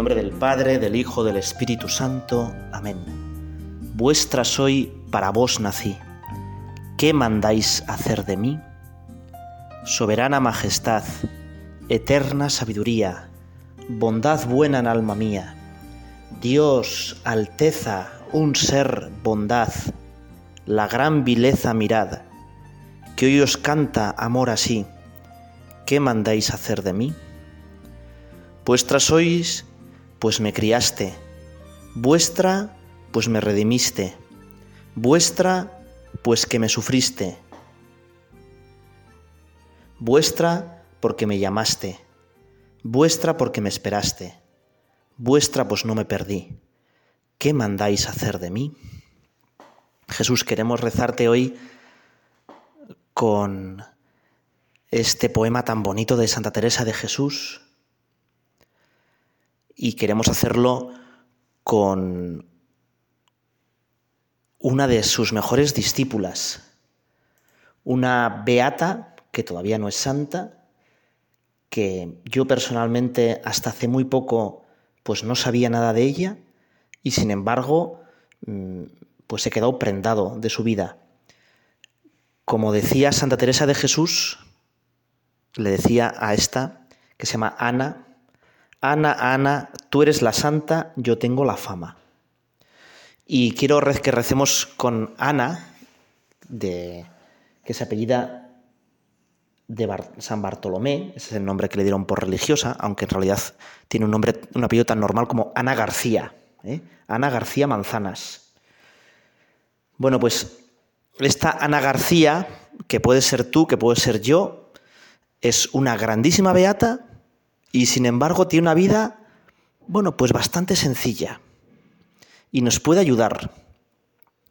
nombre del Padre, del Hijo, del Espíritu Santo. Amén. Vuestra soy, para vos nací. ¿Qué mandáis hacer de mí? Soberana majestad, eterna sabiduría, bondad buena en alma mía, Dios, alteza, un ser, bondad, la gran vileza mirad, que hoy os canta amor así, ¿qué mandáis hacer de mí? Vuestra sois, pues me criaste, vuestra, pues me redimiste, vuestra, pues que me sufriste, vuestra, porque me llamaste, vuestra, porque me esperaste, vuestra, pues no me perdí. ¿Qué mandáis hacer de mí? Jesús, queremos rezarte hoy con este poema tan bonito de Santa Teresa de Jesús y queremos hacerlo con una de sus mejores discípulas, una beata que todavía no es santa, que yo personalmente hasta hace muy poco pues no sabía nada de ella y sin embargo mm, pues he quedado prendado de su vida. Como decía Santa Teresa de Jesús, le decía a esta que se llama Ana, Ana, Ana, tú eres la santa, yo tengo la fama. Y quiero que recemos con Ana, de, que se apellida de San Bartolomé, ese es el nombre que le dieron por religiosa, aunque en realidad tiene un nombre, un apellido tan normal como Ana García, ¿eh? Ana García Manzanas. Bueno, pues esta Ana García, que puede ser tú, que puede ser yo, es una grandísima beata y sin embargo tiene una vida, bueno, pues bastante sencilla y nos puede ayudar.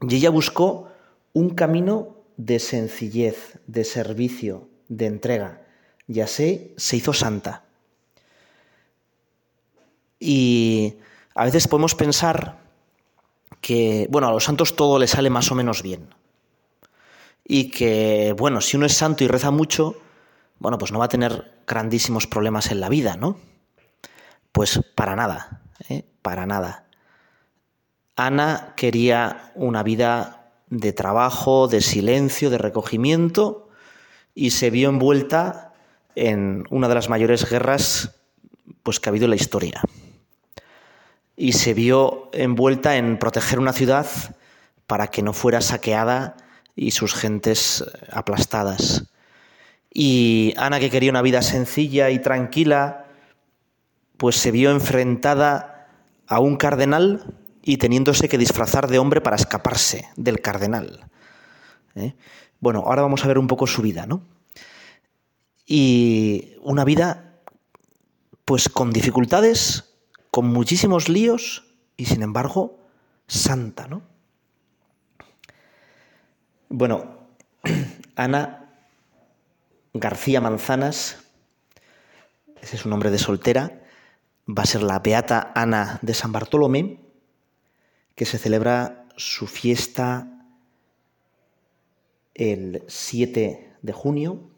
Y ella buscó un camino de sencillez, de servicio, de entrega. Ya sé, se hizo santa. Y a veces podemos pensar que, bueno, a los santos todo le sale más o menos bien. Y que, bueno, si uno es santo y reza mucho, bueno, pues no va a tener grandísimos problemas en la vida, ¿no? Pues para nada, ¿eh? para nada. Ana quería una vida de trabajo, de silencio, de recogimiento, y se vio envuelta en una de las mayores guerras pues, que ha habido en la historia. Y se vio envuelta en proteger una ciudad para que no fuera saqueada y sus gentes aplastadas. Y Ana, que quería una vida sencilla y tranquila, pues se vio enfrentada a un cardenal y teniéndose que disfrazar de hombre para escaparse del cardenal. ¿eh? Bueno, ahora vamos a ver un poco su vida, ¿no? Y una vida, pues con dificultades, con muchísimos líos y sin embargo, santa, ¿no? Bueno, Ana García Manzanas, ese es un nombre de soltera, va a ser la Beata Ana de San Bartolomé, que se celebra su fiesta el 7 de junio.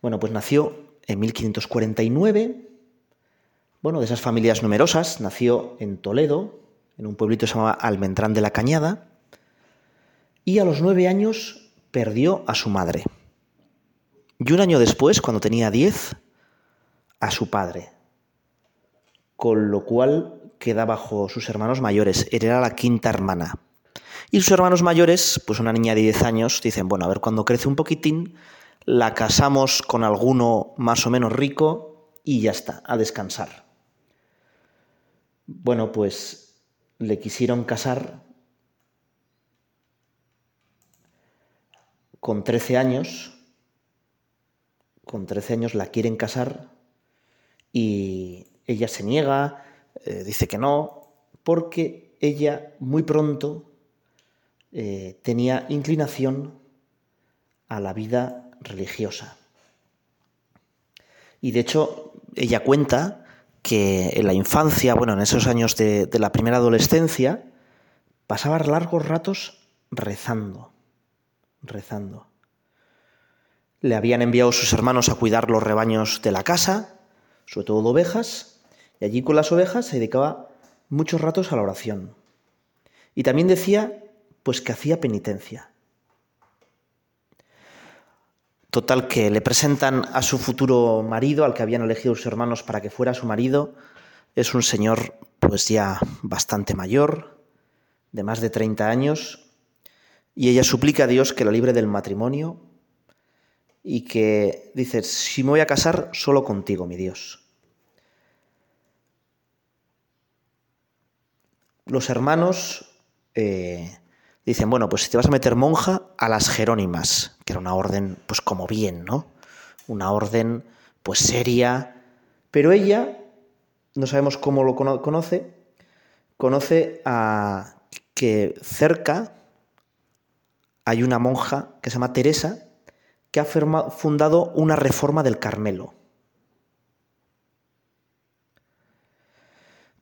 Bueno, pues nació en 1549, bueno, de esas familias numerosas, nació en Toledo, en un pueblito que se llamaba Almendrán de la Cañada, y a los nueve años perdió a su madre. Y un año después, cuando tenía diez, a su padre, con lo cual queda bajo sus hermanos mayores, era la quinta hermana. Y sus hermanos mayores, pues una niña de diez años, dicen, bueno, a ver, cuando crece un poquitín, la casamos con alguno más o menos rico y ya está, a descansar. Bueno, pues le quisieron casar con 13 años con 13 años la quieren casar y ella se niega, eh, dice que no, porque ella muy pronto eh, tenía inclinación a la vida religiosa. Y de hecho, ella cuenta que en la infancia, bueno, en esos años de, de la primera adolescencia, pasaba largos ratos rezando, rezando. Le habían enviado sus hermanos a cuidar los rebaños de la casa, sobre todo de ovejas, Y allí con las ovejas se dedicaba muchos ratos a la oración. Y también decía, pues que hacía penitencia. Total que le presentan a su futuro marido, al que habían elegido sus hermanos para que fuera su marido. Es un señor pues ya bastante mayor, de más de 30 años, y ella suplica a Dios que la libre del matrimonio y que dice, si me voy a casar, solo contigo, mi Dios. Los hermanos eh, dicen, bueno, pues si te vas a meter monja, a las Jerónimas, que era una orden, pues como bien, ¿no? Una orden, pues seria, pero ella, no sabemos cómo lo conoce, conoce a que cerca hay una monja que se llama Teresa, que ha fundado una reforma del Carmelo.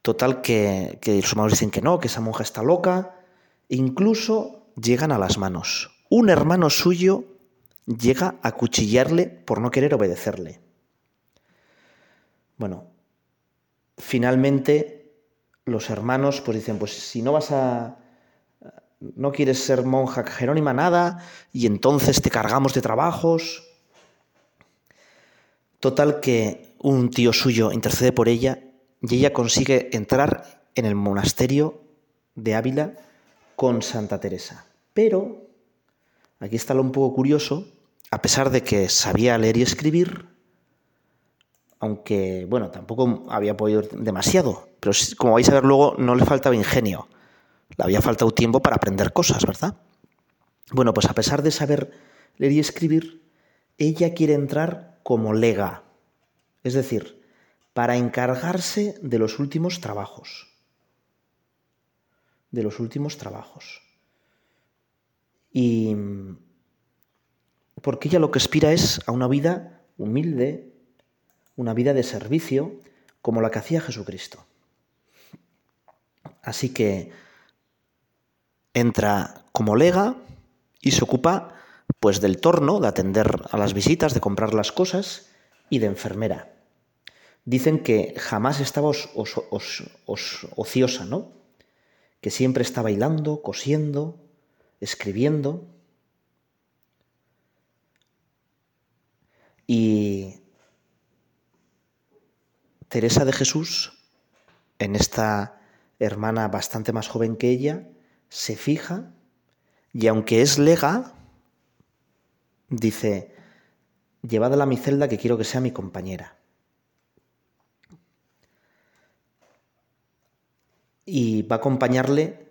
Total que, que hermanos dicen que no, que esa monja está loca, incluso llegan a las manos. Un hermano suyo llega a cuchillarle por no querer obedecerle. Bueno, finalmente los hermanos pues dicen, pues si no vas a, no quieres ser monja jerónima, nada, y entonces te cargamos de trabajos. Total que un tío suyo intercede por ella y ella consigue entrar en el monasterio de Ávila con Santa Teresa. Pero, aquí está lo un poco curioso, a pesar de que sabía leer y escribir, aunque, bueno, tampoco había podido demasiado, pero como vais a ver luego, no le faltaba ingenio. Le había faltado tiempo para aprender cosas, ¿verdad? Bueno, pues a pesar de saber leer y escribir, ella quiere entrar como lega, es decir, para encargarse de los últimos trabajos. De los últimos trabajos. Y porque ella lo que aspira es a una vida humilde, una vida de servicio, como la que hacía Jesucristo. Así que entra como lega y se ocupa pues del torno, de atender a las visitas, de comprar las cosas y de enfermera. Dicen que jamás estaba ociosa, ¿no? Que siempre está bailando, cosiendo, escribiendo. Y Teresa de Jesús, en esta hermana bastante más joven que ella, se fija y aunque es lega, dice, llevad a mi celda que quiero que sea mi compañera. Y va a acompañarle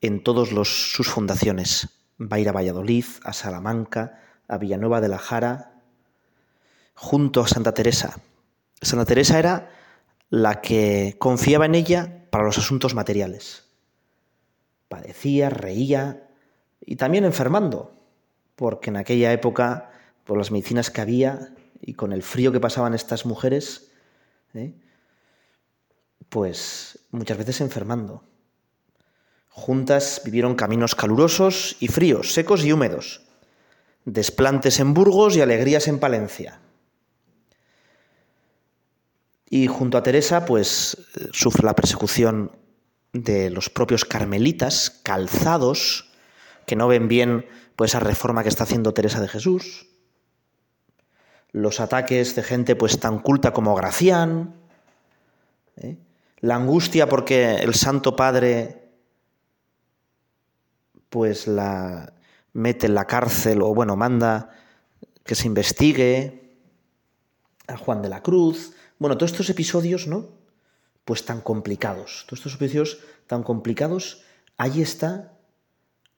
en todas sus fundaciones. Va a ir a Valladolid, a Salamanca, a Villanueva de la Jara, junto a Santa Teresa. Santa Teresa era la que confiaba en ella para los asuntos materiales padecía, reía y también enfermando, porque en aquella época, por las medicinas que había y con el frío que pasaban estas mujeres, ¿eh? pues muchas veces enfermando. Juntas vivieron caminos calurosos y fríos, secos y húmedos, desplantes en Burgos y alegrías en Palencia. Y junto a Teresa, pues sufre la persecución de los propios carmelitas calzados que no ven bien pues esa reforma que está haciendo Teresa de Jesús, los ataques de gente pues tan culta como Gracián, ¿eh? la angustia porque el Santo Padre pues la mete en la cárcel o bueno, manda que se investigue a Juan de la Cruz, bueno, todos estos episodios, ¿no? Pues tan complicados. Todos estos oficios tan complicados, ahí está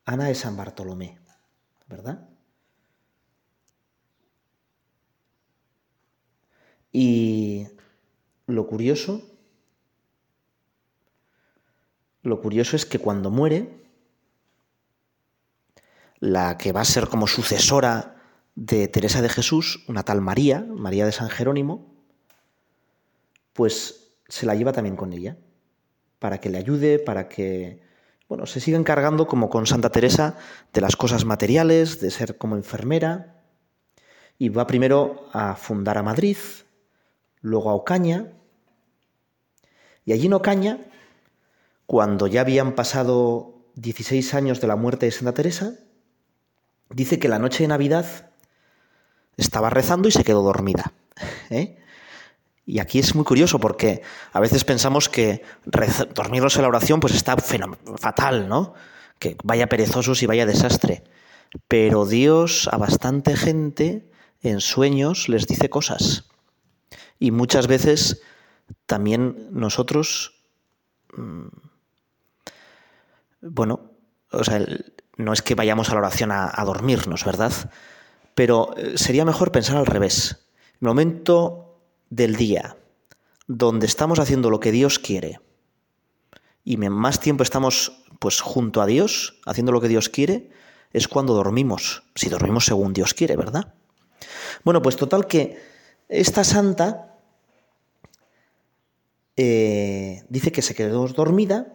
Ana de San Bartolomé, ¿verdad? Y lo curioso, lo curioso es que cuando muere, la que va a ser como sucesora de Teresa de Jesús, una tal María, María de San Jerónimo, pues se la lleva también con ella, para que le ayude, para que, bueno, se siga encargando como con Santa Teresa de las cosas materiales, de ser como enfermera, y va primero a fundar a Madrid, luego a Ocaña, Y allí en Ocaña, cuando ya habían pasado 16 años de la muerte de Santa Teresa, dice que la noche de Navidad estaba rezando y se quedó dormida. ¿eh? Y aquí es muy curioso porque a veces pensamos que dormirnos en la oración pues está fatal, ¿no? Que vaya perezosos y vaya desastre. Pero Dios a bastante gente en sueños les dice cosas. Y muchas veces también nosotros, mm, bueno, o sea, no es que vayamos a la oración a, a dormirnos, ¿verdad? Pero eh, sería mejor pensar al revés. El momento del día donde estamos haciendo lo que Dios quiere y más tiempo estamos pues junto a Dios, haciendo lo que Dios quiere, es cuando dormimos, si dormimos según Dios quiere, ¿verdad? Bueno, pues total que esta santa eh, dice que se quedó dormida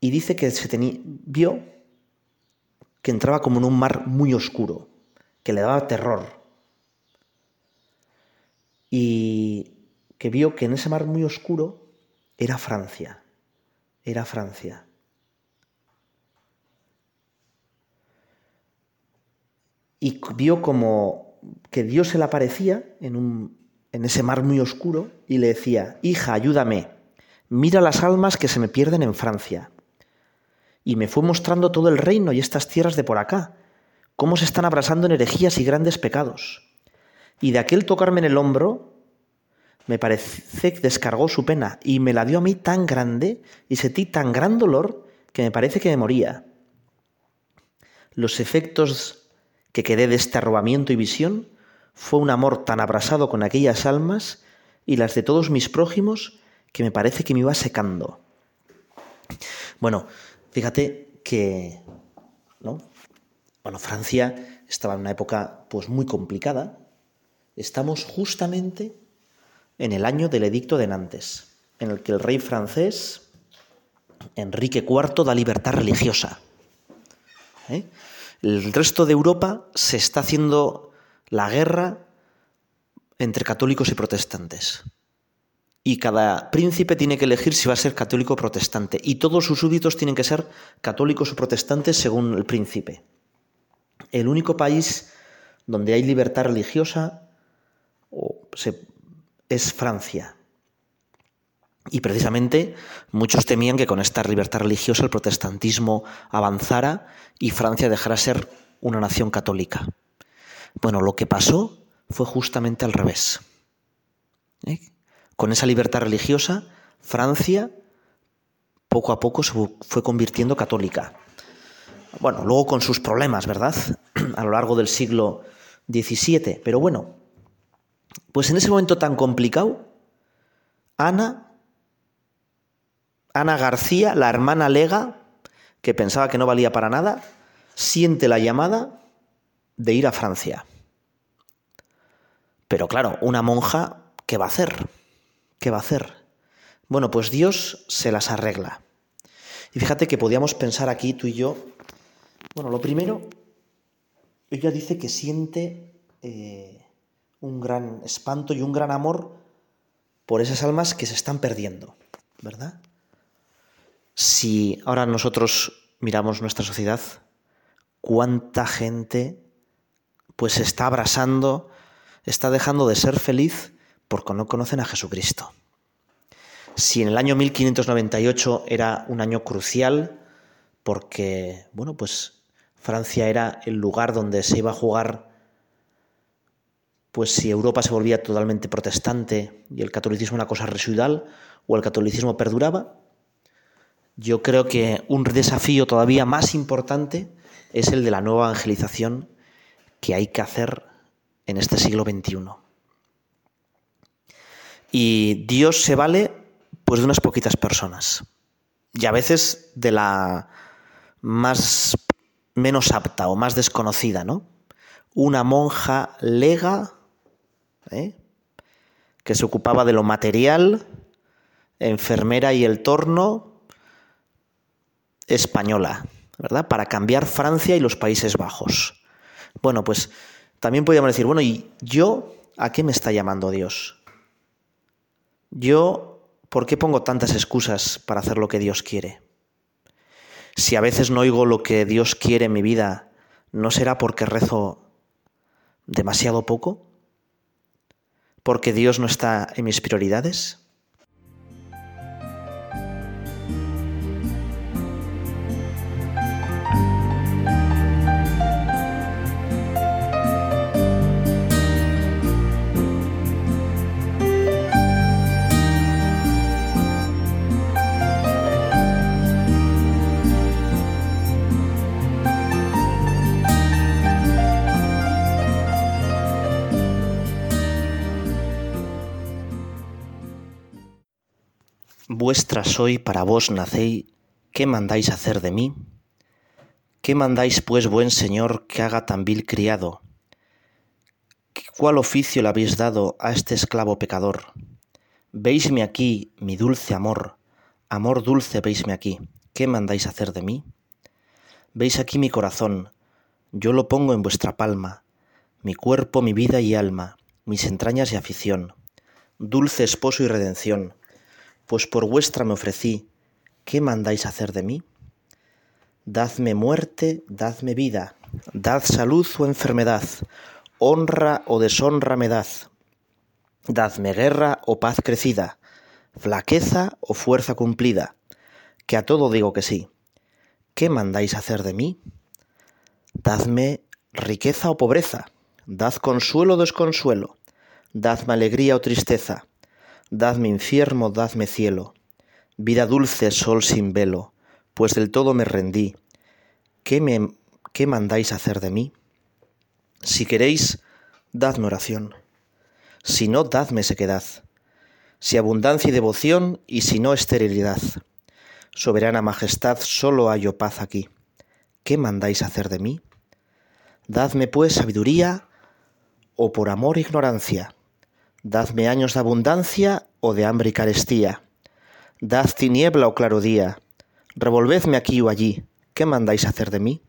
y dice que se vio que entraba como en un mar muy oscuro, que le daba terror y que vio que en ese mar muy oscuro era Francia, era Francia. Y vio como que Dios se le aparecía en, un, en ese mar muy oscuro y le decía, hija, ayúdame, mira las almas que se me pierden en Francia. Y me fue mostrando todo el reino y estas tierras de por acá, cómo se están abrasando en herejías y grandes pecados. Y de aquel tocarme en el hombro, me parece que descargó su pena y me la dio a mí tan grande y sentí tan gran dolor que me parece que me moría. Los efectos que quedé de este arrobamiento y visión fue un amor tan abrasado con aquellas almas y las de todos mis prójimos que me parece que me iba secando. Bueno, fíjate que, ¿no? Bueno, Francia estaba en una época pues muy complicada, Estamos justamente en el año del Edicto de Nantes, en el que el rey francés, Enrique IV, da libertad religiosa. ¿Eh? El resto de Europa se está haciendo la guerra entre católicos y protestantes. Y cada príncipe tiene que elegir si va a ser católico o protestante. Y todos sus súbditos tienen que ser católicos o protestantes según el príncipe. El único país donde hay libertad religiosa es Francia. Y precisamente muchos temían que con esta libertad religiosa el protestantismo avanzara y Francia dejara ser una nación católica. Bueno, lo que pasó fue justamente al revés. ¿Eh? Con esa libertad religiosa, Francia poco a poco se fue convirtiendo católica. Bueno, luego con sus problemas, ¿verdad? A lo largo del siglo XVII. Pero bueno, pues en ese momento tan complicado, Ana, Ana García, la hermana Lega, que pensaba que no valía para nada, siente la llamada de ir a Francia. Pero claro, una monja, ¿qué va a hacer? ¿Qué va a hacer? Bueno, pues Dios se las arregla. Y fíjate que podíamos pensar aquí tú y yo, bueno, lo primero, ella dice que siente eh, un gran espanto y un gran amor por esas almas que se están perdiendo, ¿verdad? Si ahora nosotros miramos nuestra sociedad, cuánta gente pues se está abrasando, está dejando de ser feliz porque no conocen a Jesucristo. Si en el año 1598 era un año crucial porque, bueno, pues Francia era el lugar donde se iba a jugar pues si Europa se volvía totalmente protestante y el catolicismo una cosa residual o el catolicismo perduraba, yo creo que un desafío todavía más importante es el de la nueva evangelización que hay que hacer en este siglo XXI. Y Dios se vale pues de unas poquitas personas y a veces de la más menos apta o más desconocida, ¿no? Una monja lega ¿eh? que se ocupaba de lo material, enfermera y el torno española, ¿verdad? Para cambiar Francia y los Países Bajos. Bueno, pues también podríamos decir, bueno, ¿y yo a qué me está llamando Dios? Yo, ¿por qué pongo tantas excusas para hacer lo que Dios quiere? Si a veces no oigo lo que Dios quiere en mi vida, ¿no será porque rezo demasiado poco? ¿Porque Dios no está en mis prioridades? Vuestra soy, para vos nacéis, ¿qué mandáis hacer de mí? ¿Qué mandáis, pues, buen Señor, que haga tan vil criado? ¿Cuál oficio le habéis dado a este esclavo pecador? Veisme aquí, mi dulce amor, amor dulce, veisme aquí, ¿qué mandáis hacer de mí? Veis aquí mi corazón, yo lo pongo en vuestra palma, mi cuerpo, mi vida y alma, mis entrañas y afición, dulce esposo y redención, pues por vuestra me ofrecí, ¿qué mandáis hacer de mí? Dadme muerte, dadme vida, dad salud o enfermedad, honra o deshonra me dad, dadme guerra o paz crecida, flaqueza o fuerza cumplida, que a todo digo que sí. ¿Qué mandáis hacer de mí? Dadme riqueza o pobreza, dad consuelo o desconsuelo, dadme alegría o tristeza, Dadme infierno, dadme cielo, vida dulce, sol sin velo, pues del todo me rendí. ¿Qué, me, qué mandáis hacer de mí? Si queréis, dadme oración. Si no, dadme sequedad. Si abundancia y devoción, y si no, esterilidad. Soberana majestad, solo hallo paz aquí. ¿Qué mandáis hacer de mí? Dadme pues sabiduría, o por amor ignorancia Dadme años de abundancia o de hambre y carestía. Dad tiniebla o claro día. Revolvedme aquí o allí. ¿Qué mandáis hacer de mí?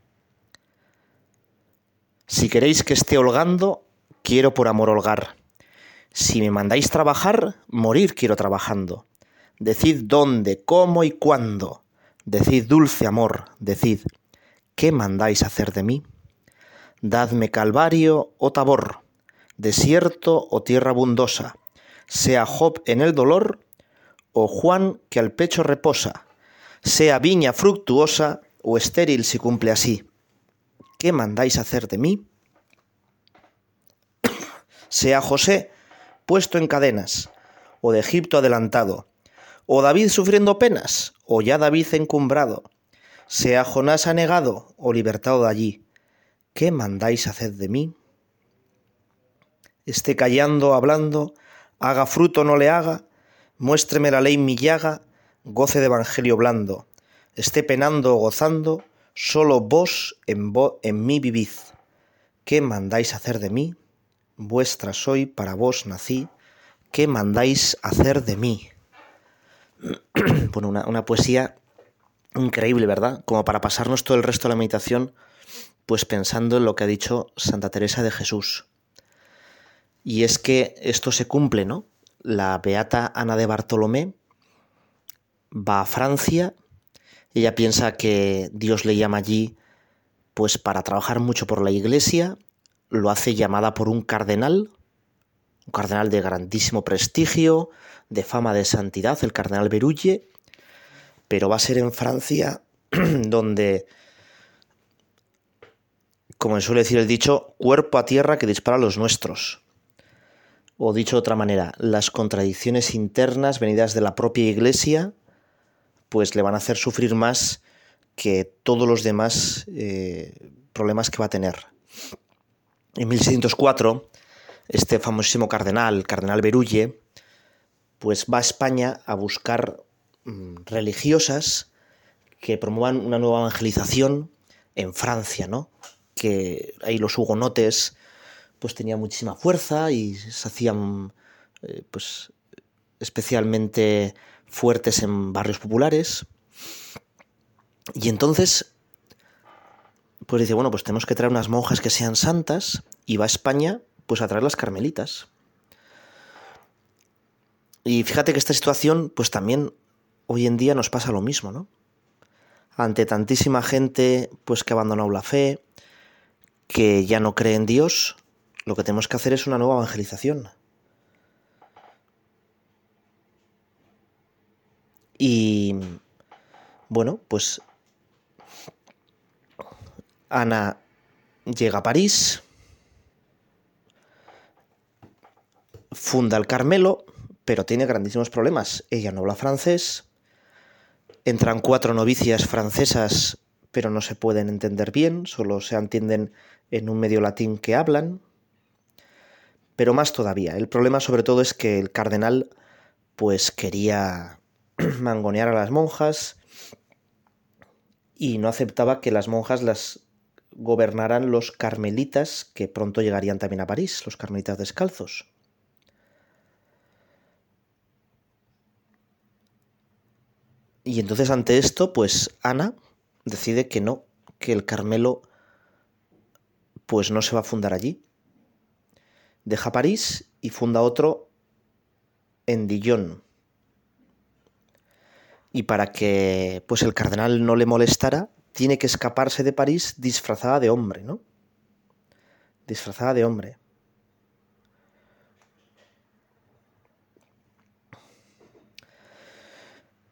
Si queréis que esté holgando, quiero por amor holgar. Si me mandáis trabajar, morir quiero trabajando. Decid dónde, cómo y cuándo. Decid dulce amor, decid, ¿qué mandáis hacer de mí? Dadme calvario o tabor desierto o tierra abundosa, sea Job en el dolor o Juan que al pecho reposa, sea viña fructuosa o estéril si cumple así. ¿Qué mandáis hacer de mí? sea José puesto en cadenas, o de Egipto adelantado, o David sufriendo penas, o ya David encumbrado, sea Jonás anegado o libertado de allí. ¿Qué mandáis hacer de mí? Esté callando, hablando, haga fruto no le haga, muéstreme la ley mi llaga, goce de evangelio blando, esté penando o gozando, solo vos en, mí vivid. ¿Qué mandáis hacer de mí? Vuestra soy, para vos nací. ¿Qué mandáis hacer de mí? bueno, una poesía increíble, ¿verdad? Como para pasarnos todo el resto de la meditación, pues pensando en lo que ha dicho Santa Teresa de Jesús. Y es que esto se cumple, ¿no? La beata Ana de Bartolomé va a Francia, ella piensa que Dios le llama allí pues para trabajar mucho por la iglesia, lo hace llamada por un cardenal, un cardenal de grandísimo prestigio, de fama de santidad, el cardenal Berulle, pero va a ser en Francia donde, como suele decir el dicho, cuerpo a tierra que dispara a los nuestros. O dicho de otra manera, las contradicciones internas venidas de la propia Iglesia, pues le van a hacer sufrir más que todos los demás eh, problemas que va a tener. En 1604, este famosísimo cardenal, cardenal Berulle, pues va a España a buscar mm, religiosas que promuevan una nueva evangelización en Francia, ¿no? Que ahí los hugonotes pues tenía muchísima fuerza y se hacían eh, pues especialmente fuertes en barrios populares. Y entonces, pues dice, bueno, pues tenemos que traer unas monjas que sean santas y va a España pues a traer las carmelitas. Y fíjate que esta situación, pues también hoy en día nos pasa lo mismo, ¿no? Ante tantísima gente, pues que ha abandonado la fe, que ya no cree en Dios, lo que tenemos que hacer es una nueva evangelización. Y bueno, pues Ana llega a París, funda el Carmelo, pero tiene grandísimos problemas. Ella no habla francés, entran cuatro novicias francesas, pero no se pueden entender bien, solo se entienden en un medio latín que hablan. Pero más todavía, el problema sobre todo es que el cardenal pues quería mangonear a las monjas y no aceptaba que las monjas las gobernaran los carmelitas que pronto llegarían también a París, los carmelitas descalzos. Y entonces ante esto, pues Ana decide que no, que el Carmelo pues no se va a fundar allí. Deja París y funda otro en Dijon. Y para que pues el cardenal no le molestara, tiene que escaparse de París disfrazada de hombre, ¿no? Disfrazada de hombre.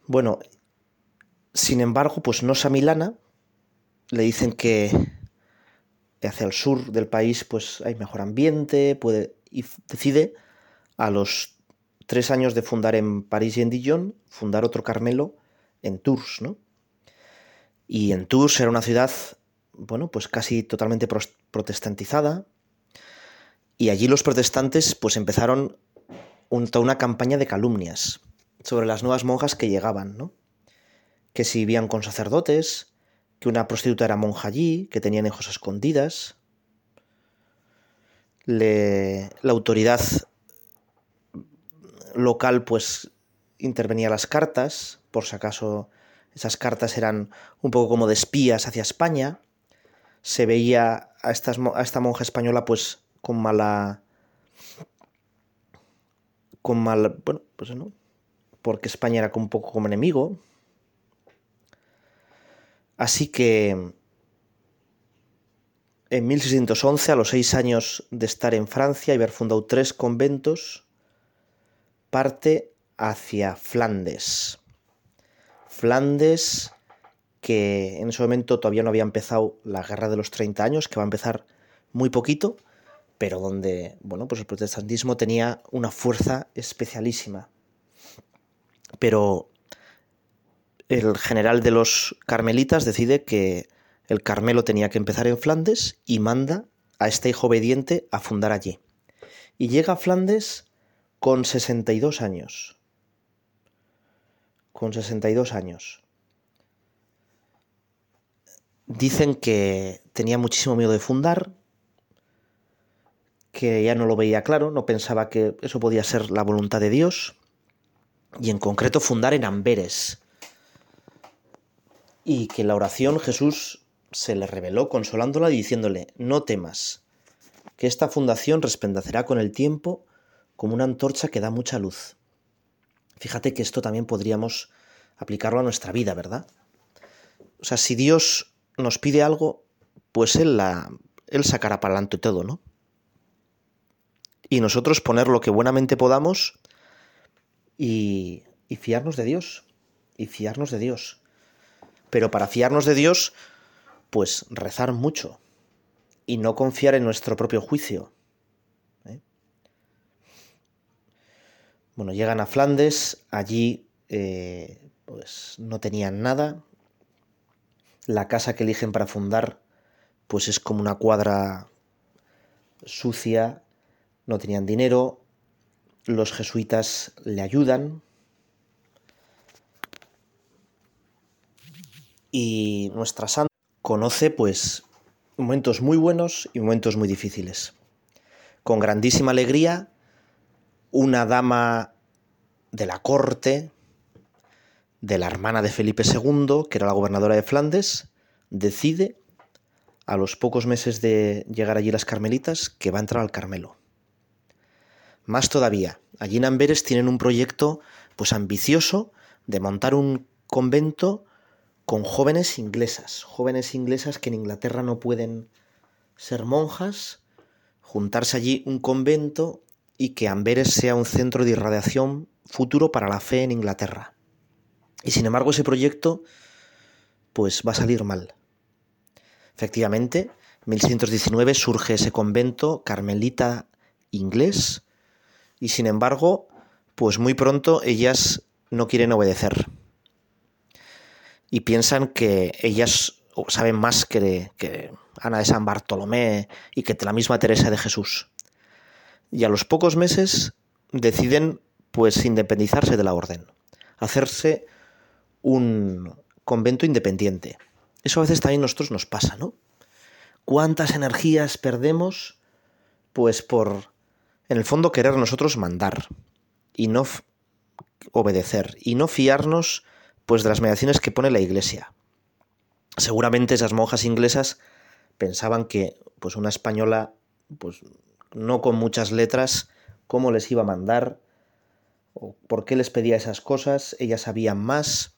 Bueno, sin embargo, pues no Milana, le dicen que hacia el sur del país pues hay mejor ambiente, puede y decide a los tres años de fundar en París y en Dijon fundar otro Carmelo en Tours, ¿no? Y en Tours era una ciudad, bueno, pues casi totalmente protestantizada. Y allí los protestantes pues empezaron toda una campaña de calumnias sobre las nuevas monjas que llegaban, ¿no? que si vivían con sacerdotes, que una prostituta era monja allí, que tenían hijos escondidas. la autoridad local pues intervenía las cartas, por si acaso esas cartas eran un poco como de espías hacia España. Se veía a, esta monja española pues con mala... con mal... bueno, pues no, porque España era un poco como enemigo, Así que en 1611, a los seis años de estar en Francia y haber fundado tres conventos, parte hacia Flandes. Flandes, que en ese momento todavía no había empezado la guerra de los 30 años, que va a empezar muy poquito, pero donde, bueno, pues el protestantismo tenía una fuerza especialísima. Pero el general de los carmelitas decide que el Carmelo tenía que empezar en Flandes y manda a este hijo obediente a fundar allí. Y llega a Flandes con 62 años. Con 62 años. Dicen que tenía muchísimo miedo de fundar, que ya no lo veía claro, no pensaba que eso podía ser la voluntad de Dios, y en concreto fundar en Amberes, y que la oración Jesús se le reveló consolándola y diciéndole, no temas, que esta fundación resplandecerá con el tiempo como una antorcha que da mucha luz. Fíjate que esto también podríamos aplicarlo a nuestra vida, ¿verdad? O sea, si Dios nos pide algo, pues Él, la, él sacará para adelante todo, ¿no? Y nosotros poner lo que buenamente podamos y, y fiarnos de Dios, y fiarnos de Dios. Pero para fiarnos de Dios, pues rezar mucho y no confiar en nuestro propio juicio. ¿eh? Bueno, llegan a Flandes, allí eh, pues no tenían nada. La casa que eligen para fundar pues es como una cuadra sucia, no tenían dinero, los jesuitas le ayudan, y nuestra santa conoce pues momentos muy buenos y momentos muy difíciles. Con grandísima alegría, una dama de la corte, de la hermana de Felipe II, que era la gobernadora de Flandes, decide, a los pocos meses de llegar allí las carmelitas, que va a entrar al Carmelo. Más todavía, allí en Amberes tienen un proyecto pues ambicioso de montar un convento con jóvenes inglesas, jóvenes inglesas que en Inglaterra no pueden ser monjas, juntarse allí un convento y que Amberes sea un centro de irradiación futuro para la fe en Inglaterra. Y sin embargo ese proyecto pues va a salir mal. Efectivamente, en 1619 surge ese convento carmelita inglés y sin embargo, pues muy pronto ellas no quieren obedecer y piensan que ellas saben más que, que Ana de San Bartolomé y que la misma Teresa de Jesús. Y a los pocos meses deciden pues independizarse de la orden, hacerse un convento independiente. Eso a veces también a nosotros nos pasa, ¿no? ¿Cuántas energías perdemos pues por en el fondo querer nosotros mandar y no obedecer y no fiarnos pues de las mediaciones que pone la Iglesia? Seguramente esas monjas inglesas pensaban que pues una española pues no con muchas letras cómo les iba a mandar o por qué les pedía esas cosas, ellas sabían más,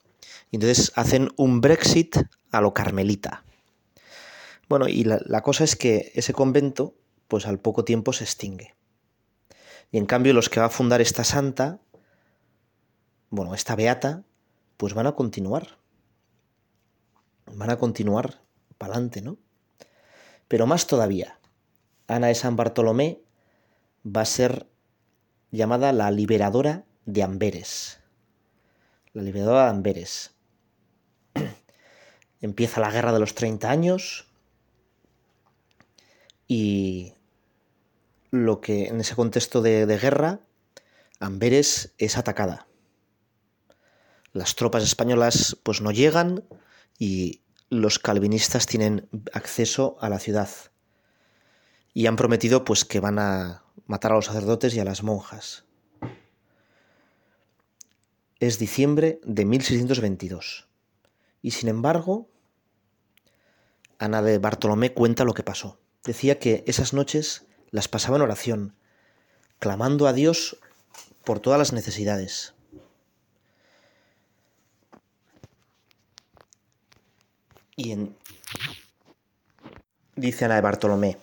y entonces hacen un Brexit a lo carmelita. Bueno, y la, la, cosa es que ese convento, pues al poco tiempo se extingue. Y en cambio los que va a fundar esta santa, bueno, esta beata, pues van a continuar. Van a continuar para adelante, ¿no? Pero más todavía, Ana de San Bartolomé va a ser llamada la liberadora de Amberes. La liberadora de Amberes. Empieza la guerra de los 30 años y lo que en ese contexto de, de guerra, Amberes es atacada. Las tropas españolas pues no llegan y los calvinistas tienen acceso a la ciudad y han prometido pues que van a matar a los sacerdotes y a las monjas. Es diciembre de 1622. Y sin embargo, Ana de Bartolomé cuenta lo que pasó. Decía que esas noches las pasaba en oración, clamando a Dios por todas las necesidades. Y en... Dice Ana de Bartolomé,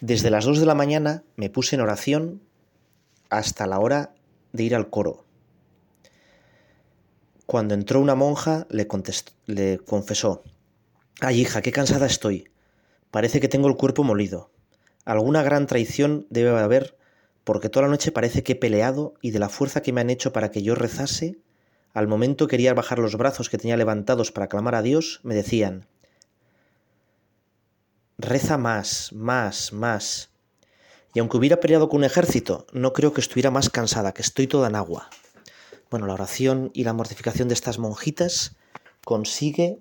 desde las dos de la mañana me puse en oración hasta la hora de ir al coro. Cuando entró una monja le, le confesó, Ay hija, qué cansada estoy. Parece que tengo el cuerpo molido. Alguna gran traición debe haber, porque toda la noche parece que he peleado y de la fuerza que me han hecho para que yo rezase, al momento quería bajar los brazos que tenía levantados para clamar a Dios, me decían, Reza más, más, más. Y aunque hubiera peleado con un ejército, no creo que estuviera más cansada, que estoy toda en agua. Bueno, la oración y la mortificación de estas monjitas consigue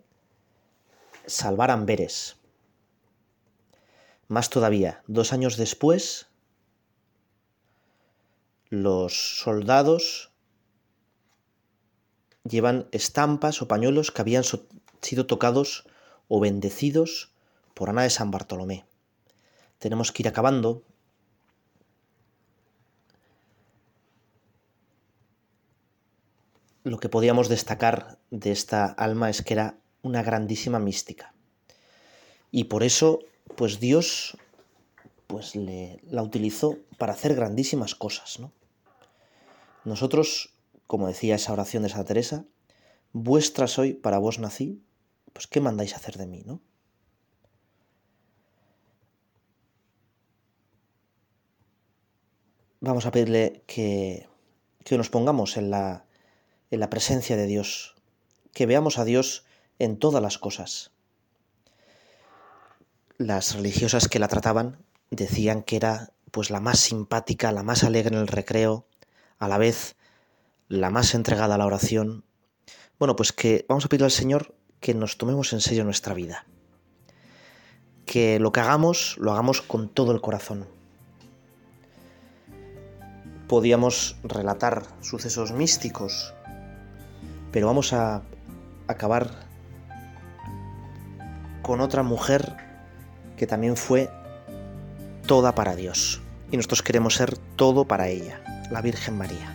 salvar Amberes. Más todavía, dos años después, los soldados llevan estampas o pañuelos que habían sido tocados o bendecidos por Ana de San Bartolomé. Tenemos que ir acabando. Lo que podíamos destacar de esta alma es que era una grandísima mística. Y por eso, pues Dios pues le, la utilizó para hacer grandísimas cosas, ¿no? Nosotros, como decía esa oración de Santa Teresa, vuestra soy, para vos nací, pues ¿qué mandáis hacer de mí, no? vamos a pedirle que, que nos pongamos en la, en la presencia de Dios, que veamos a Dios en todas las cosas. Las religiosas que la trataban decían que era pues la más simpática, la más alegre en el recreo, a la vez la más entregada a la oración. Bueno, pues que vamos a pedirle al Señor que nos tomemos en serio nuestra vida. Que lo que hagamos, lo hagamos con todo el corazón podíamos relatar sucesos místicos, pero vamos a acabar con otra mujer que también fue toda para Dios. y nosotros queremos ser todo para ella, la Virgen María.